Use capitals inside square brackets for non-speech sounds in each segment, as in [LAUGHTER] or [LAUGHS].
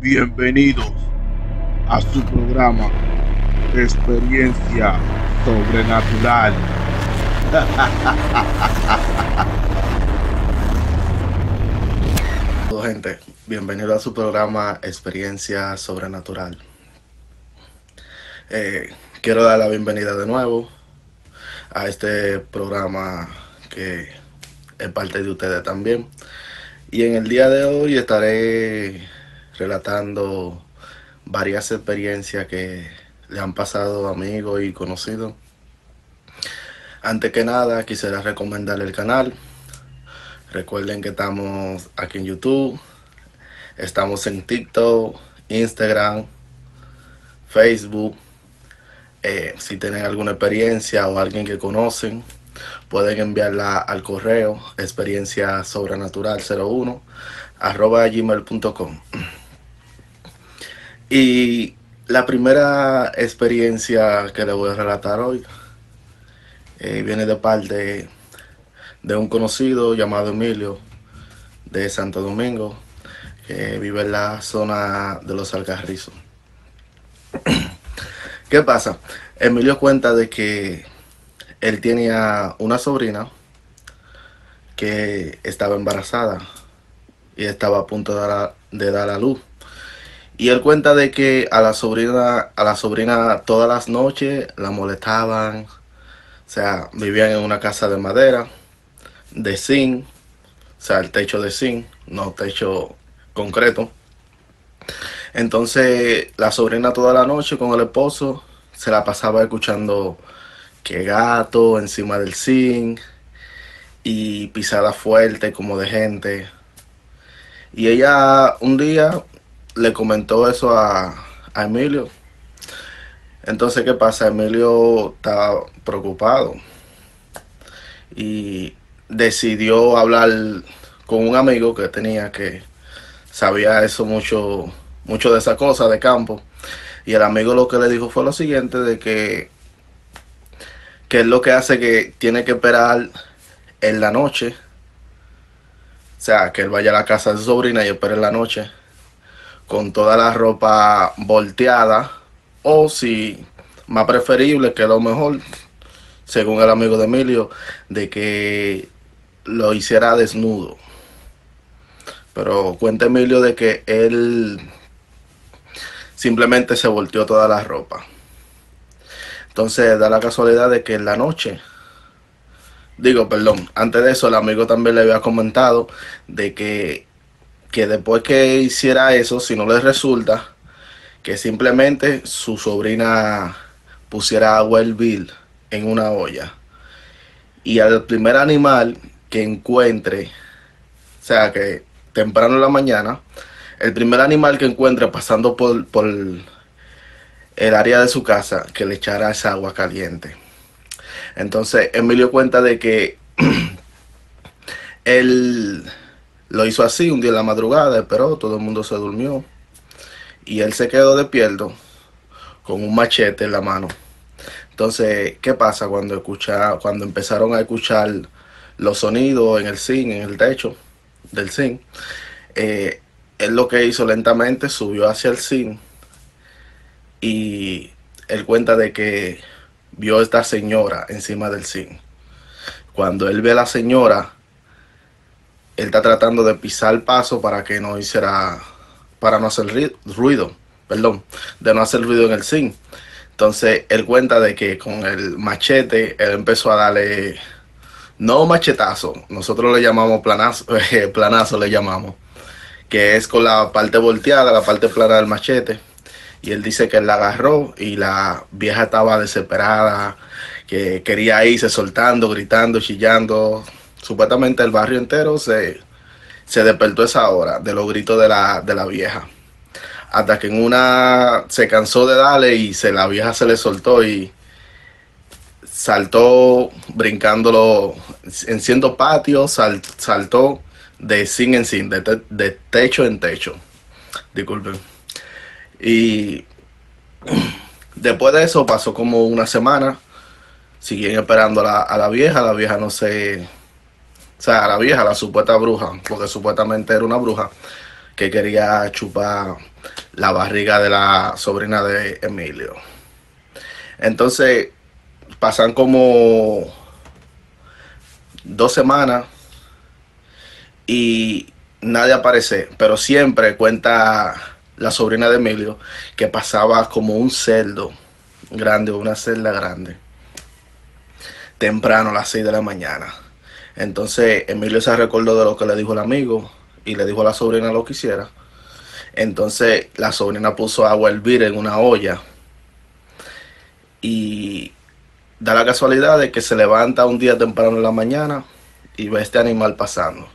Bienvenidos a su programa Experiencia Sobrenatural. [LAUGHS] Gente, bienvenido a su programa Experiencia Sobrenatural. Eh, quiero dar la bienvenida de nuevo a este programa que es parte de ustedes también. Y en el día de hoy estaré relatando varias experiencias que le han pasado amigos y conocidos. Antes que nada, quisiera recomendarle el canal. Recuerden que estamos aquí en YouTube, estamos en TikTok, Instagram, Facebook. Eh, si tienen alguna experiencia o alguien que conocen, pueden enviarla al correo experiencia sobrenatural 01 arroba gmail.com. Y la primera experiencia que le voy a relatar hoy eh, viene de parte de un conocido llamado Emilio de Santo Domingo, que vive en la zona de los Alcarrizos. [CLEARS THROAT] ¿Qué pasa? Emilio cuenta de que él tenía una sobrina que estaba embarazada y estaba a punto de dar de dar a luz. Y él cuenta de que a la sobrina, a la sobrina todas las noches la molestaban. O sea, vivían en una casa de madera, de zinc, o sea, el techo de zinc, no techo concreto. Entonces, la sobrina toda la noche con el esposo se la pasaba escuchando que gato encima del zinc y pisada fuerte como de gente. Y ella un día le comentó eso a, Emilio. Entonces, ¿qué pasa? Emilio estaba preocupado y decidió hablar con un amigo que tenía que sabía eso mucho, mucho de esa cosa de campo. Y el amigo lo que le dijo fue lo siguiente, de que, que es lo que hace que tiene que esperar en la noche. O sea, que él vaya a la casa de su sobrina y espere en la noche con toda la ropa volteada o si más preferible que lo mejor según el amigo de Emilio de que lo hiciera desnudo. Pero cuenta Emilio de que él simplemente se volteó toda la ropa. Entonces da la casualidad de que en la noche digo perdón antes de eso el amigo también le había comentado de que que después que hiciera eso, si no le resulta, que simplemente su sobrina pusiera agua hervir en una olla. Y al primer animal que encuentre, o sea que temprano en la mañana, el primer animal que encuentre pasando por, por el área de su casa, que le echara esa agua caliente. Entonces Emilio cuenta de que [CLEARS THROAT] él lo hizo así un día en la madrugada, esperó, todo el mundo se durmió. Y él se quedó despierto con un machete en la mano. Entonces, ¿qué pasa cuando escucha, cuando empezaron a escuchar los sonidos en el zinc, en el techo del zinc? Eh, él lo que hizo lentamente subió hacia el zinc y él cuenta de que vio a esta señora encima del zinc. Cuando él ve a la señora, él está tratando de pisar paso para que no hiciera, para no hacer ruido, perdón, de no hacer ruido en el zinc. Entonces él cuenta de que con el machete él empezó a darle, no machetazo, nosotros le llamamos planazo, [LAUGHS] eh, planazo le llamamos, que es con la parte volteada, la parte plana del machete. Y él dice que él la agarró y la vieja estaba desesperada, que quería irse soltando, gritando, chillando, supuestamente el barrio entero se, se despertó esa hora de los gritos de la, de la vieja. Hasta que en una se cansó de darle y se, la vieja se le soltó y saltó brincándolo, enciendo patio, saltó de sin en sin, de, techo en techo. Disculpen. Y [CLEARS THROAT] después de eso pasó como una semana. Siguen esperando a la vieja. La vieja no se, o sea, la vieja, la supuesta bruja, porque supuestamente era una bruja, que quería chupar la barriga de la sobrina de Emilio. Entonces, pasan como dos semanas y nadie aparece, pero siempre cuenta la sobrina de Emilio que pasaba como un cerdo grande, una celda grande, temprano a las 6 de la mañana. Entonces Emilio se recordó de lo que le dijo el amigo y le dijo a la sobrina lo que hiciera. Entonces la sobrina puso agua a hervir en una olla y da la casualidad de que se levanta un día temprano en la mañana y ve este animal pasando.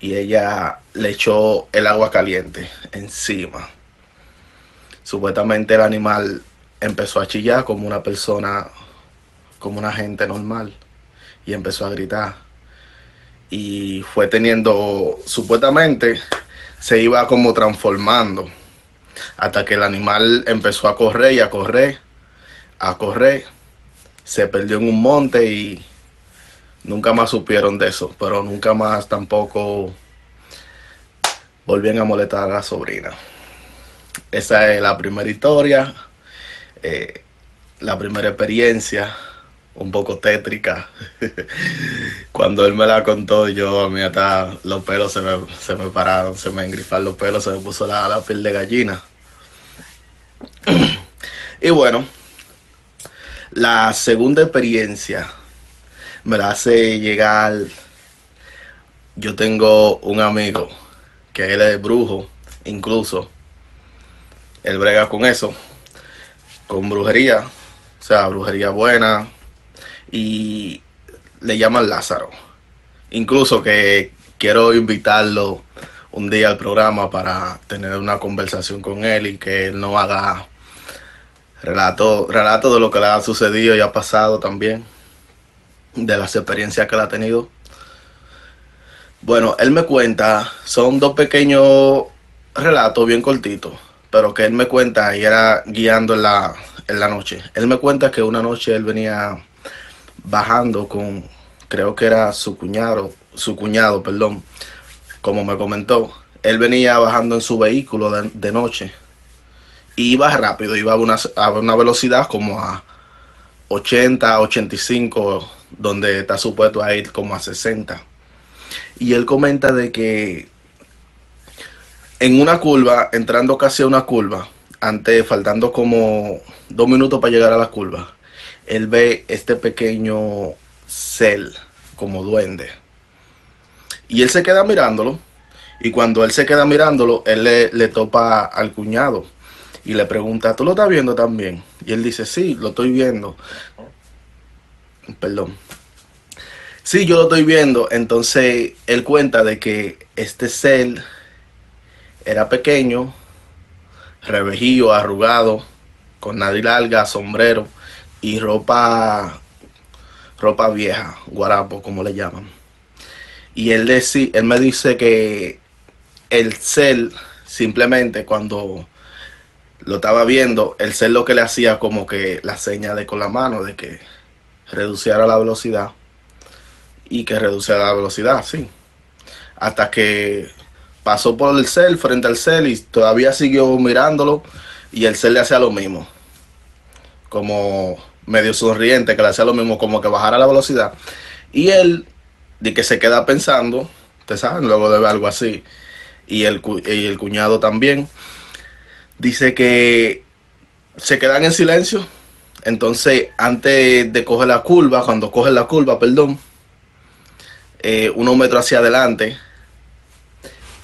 Y ella le echó el agua caliente encima. Supuestamente el animal empezó a chillar como una persona, como una gente normal. Y empezó a gritar. Y fue teniendo, supuestamente, se iba como transformando. Hasta que el animal empezó a correr y a correr, a correr se perdió en un monte y nunca más supieron de eso, pero nunca más tampoco volvían a molestar a la sobrina. Esa es la primera historia, eh, la primera experiencia, un poco tétrica. [LAUGHS] Cuando él me la contó, yo a mí hasta los pelos se me, se me pararon, se me engrifaron los pelos, se me puso la, la piel de gallina. [CLEARS THROAT] y bueno, la segunda experiencia me la hace llegar. Yo tengo un amigo que él es brujo, incluso. Él brega con eso, con brujería, o sea, brujería buena. Y le llaman Lázaro. Incluso que quiero invitarlo un día al programa para tener una conversación con él y que él no haga relato, relato de lo que le ha sucedido y ha pasado también, de las experiencias que él ha tenido. Bueno, él me cuenta, son dos pequeños relatos bien cortitos, pero que él me cuenta y era guiando en la, en la noche. Él me cuenta que una noche él venía bajando con, creo que era su cuñado, su cuñado, perdón, como me comentó. Él venía bajando en su vehículo de, de noche iba rápido, iba a una, a una velocidad como a 80, 85, donde está supuesto a ir como a 60. Y él comenta de que en una curva, entrando casi a una curva, antes faltando como dos minutos para llegar a la curva, él ve este pequeño cel como duende. Y él se queda mirándolo. Y cuando él se queda mirándolo, él le, le topa al cuñado y le pregunta, ¿tú lo estás viendo también? Y él dice, sí, lo estoy viendo. Perdón. Sí, yo lo estoy viendo. Entonces él cuenta de que este cel era pequeño, revejillo, arrugado, con nariz larga, sombrero y ropa, ropa vieja, guarapo, como le llaman. Y él, él me dice que el cel simplemente cuando lo estaba viendo, el ser lo que le hacía como que la seña de con la mano de que reduciera la velocidad y que reduciera la velocidad, sí. Hasta que pasó por el cel, frente al cel y todavía siguió mirándolo y el cel le hacía lo mismo. Como medio sonriente, que le hacía lo mismo, como que bajara la velocidad. Y él, de que se queda pensando, ustedes saben, luego de ver algo así, y el, y el cuñado también dice que se quedan en silencio. Entonces, antes de coger la curva, cuando coge la curva, perdón, eh, unos metros hacia adelante,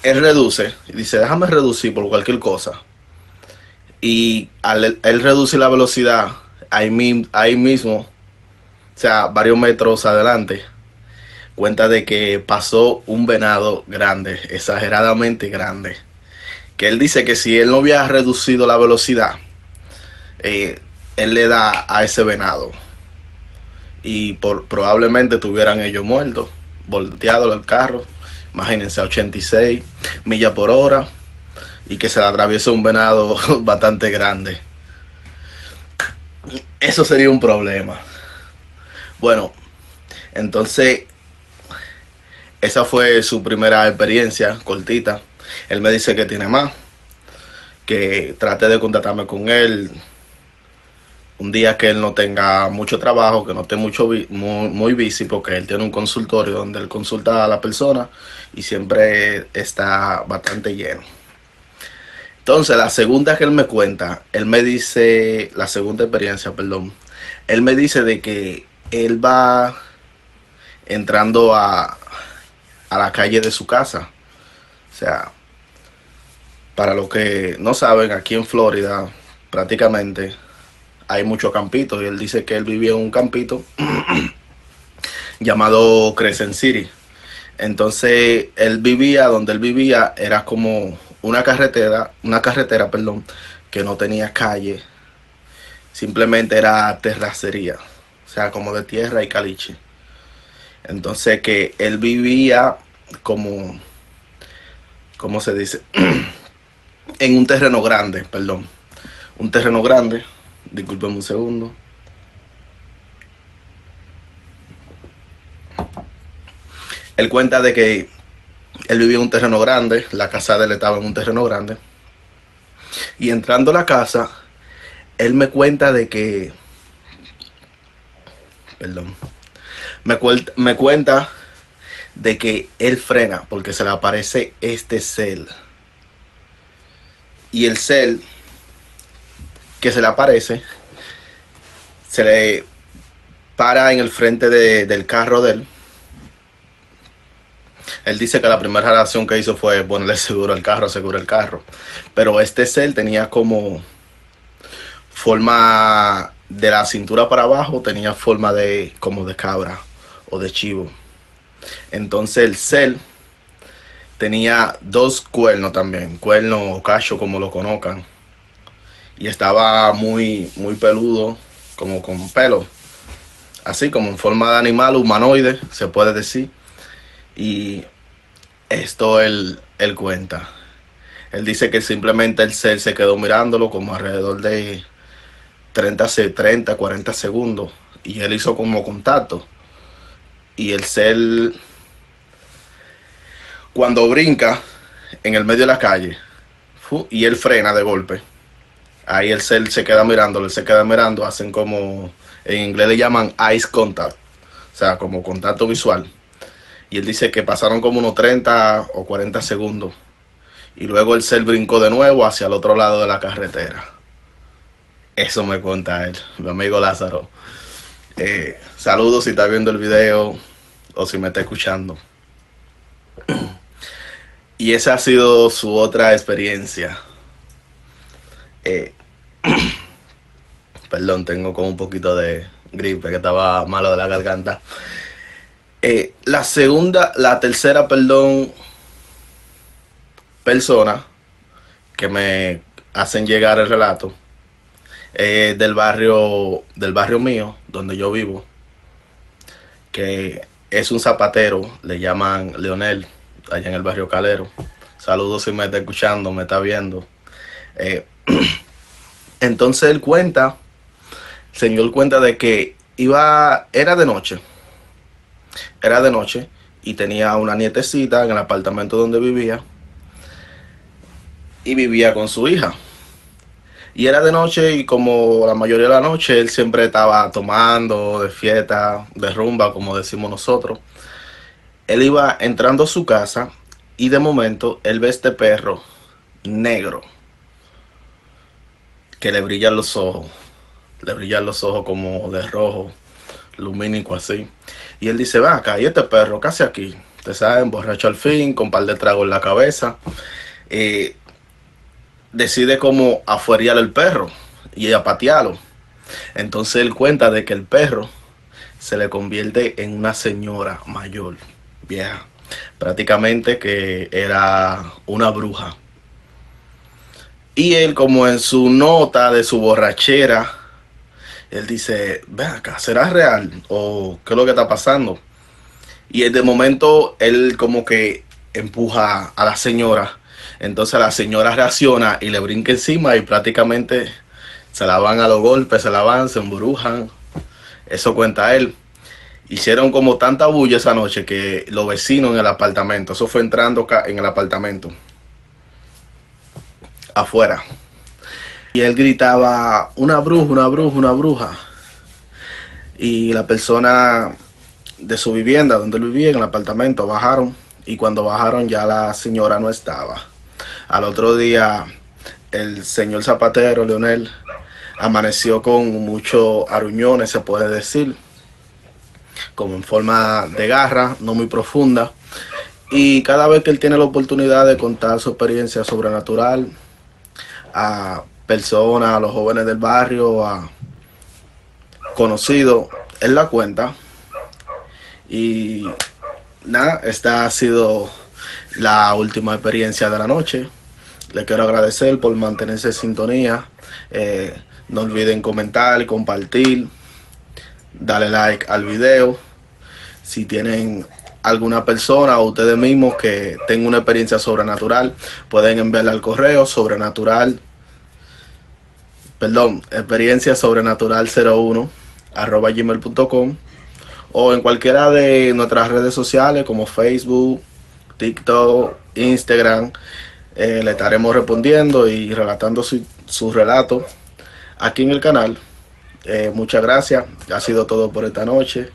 él reduce y dice, déjame reducir por cualquier cosa. Y él reducir la velocidad, ahí, mismo, o sea, varios metros adelante, cuenta de que pasó un venado grande, exageradamente grande que él dice que si él no hubiera reducido la velocidad, eh, él le da a ese venado. Y por, probablemente tuvieran ellos muertos, volteado el carro. Imagínense, a 86 millas por hora y que se le atraviese un venado [LAUGHS] bastante grande. Eso sería un problema. Bueno, entonces esa fue su primera experiencia cortita Él me dice que tiene más, que trate de contactarme con él un día que él no tenga mucho trabajo, que no esté mucho muy, muy porque él tiene un consultorio donde él consulta a la persona y siempre está bastante lleno. Entonces, la segunda que él me cuenta, él me dice, la segunda experiencia, perdón, él me dice de que él va entrando a, a la calle de su casa. O sea, para los que no saben, aquí en Florida prácticamente hay muchos campitos y él dice que él vivía en un campito [CLEARS THROAT] llamado Crescent City. Entonces, él vivía, donde él vivía era como una carretera, una carretera, perdón, que no tenía calle. Simplemente era terracería, o sea, como de tierra y caliche. Entonces, que él vivía como, ¿cómo se dice? [CLEARS THROAT] en un terreno grande, perdón. Un terreno grande Disculpenme un segundo. Él cuenta de que él vivía en un terreno grande, la casa de él estaba en un terreno grande. Y entrando a la casa, él me cuenta de que... Perdón. Me, me cuenta de que él frena porque se le aparece este cel. Y el cel que se le aparece, se le para en el frente del carro de él. Él dice que la primera relación que hizo fue ponerle seguro al carro, asegurar el carro. Pero este cel tenía como forma de la cintura para abajo, tenía forma de como de cabra o de chivo. Entonces el cel tenía dos cuernos también, cuerno o cacho como lo conozcan y estaba muy, muy peludo, como con pelo, así como en forma de animal humanoide, se puede decir. Y esto él, él cuenta. Él dice que simplemente el ser se quedó mirándolo como alrededor de 30, 30, 40 segundos. Y él hizo como contacto. Y el ser, cuando brinca en el medio de la calle, y él frena de golpe ahí el cel se queda mirándolo, él se queda mirando, hacen como, en inglés le llaman eyes contact, o sea, como contacto visual. Y él dice que pasaron como unos 30 o 40 segundos. Y luego el cel brincó de nuevo hacia el otro lado de la carretera. Eso me cuenta él, mi amigo Lázaro. Eh, saludos si está viendo el video o si me está escuchando. [CLEARS THROAT] Y esa ha sido su otra experiencia. Eh, [CLEARS THROAT] perdón, tengo como un poquito de gripe que estaba malo de la garganta. Eh, la segunda, la tercera, perdón, persona que me hacen llegar el relato del barrio del barrio mío donde yo vivo que es un zapatero le llaman Leonel allá en el barrio Calero. Saludos si me está escuchando me está viendo. Eh, [CLEARS THROAT] entonces él cuenta, el Señor cuenta de que iba, era de noche, era de noche y tenía una nietecita en el apartamento donde vivía y vivía con su hija. Y era de noche y como la mayoría de la noche él siempre estaba tomando de fiesta, de rumba, como decimos nosotros. Él iba entrando a su casa y de momento él ve este perro negro que le brillan los ojos, le brillan los ojos como de rojo, lumínico así. Y él dice, va acá, y este perro, casi aquí. Te saben, borracho al fin, con un par de tragos en la cabeza. Eh, decide como afuerear el perro y a patearlo. Entonces él cuenta de que el perro se le convierte en una señora mayor, vieja, prácticamente que era una bruja. Y él, como en su nota de su borrachera, él dice, ven acá, ¿será real? ¿O qué es lo que está pasando? Y de momento él como que empuja a la señora. Entonces la señora reacciona y le brinca encima y prácticamente se la van a los golpes, se la van, se embrujan. Eso cuenta él. Hicieron como tanta bulla esa noche que los vecinos en el apartamento, eso fue entrando acá en el apartamento, afuera. Y él gritaba, una bruja, una bruja, una bruja. Y la persona de su vivienda, donde él vivía, en el apartamento, bajaron. Y cuando bajaron ya la señora no estaba. Al otro día, el señor zapatero, Leonel, amaneció con muchos aruñones, se puede decir, como en forma de garra, no muy profunda. Y cada vez que él tiene la oportunidad de contar su experiencia sobrenatural a personas, a los jóvenes del barrio, a conocidos, él la cuenta. Y nada, esta ha sido la última experiencia de la noche. Le quiero agradecer por mantenerse en sintonía. Eh, no olviden comentar, compartir, darle like al video. Si tienen alguna persona o ustedes mismos que tengan una experiencia sobrenatural, pueden enviarle al correo sobrenatural, perdón, experiencia sobrenatural 01 arroba gmail.com o en cualquiera de nuestras redes sociales como Facebook, TikTok, Instagram. Eh, le estaremos respondiendo y relatando su, su relato aquí en el canal. Eh, muchas gracias. Ha sido todo por esta noche.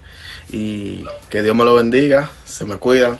Y que Dios me lo bendiga. Se me cuidan.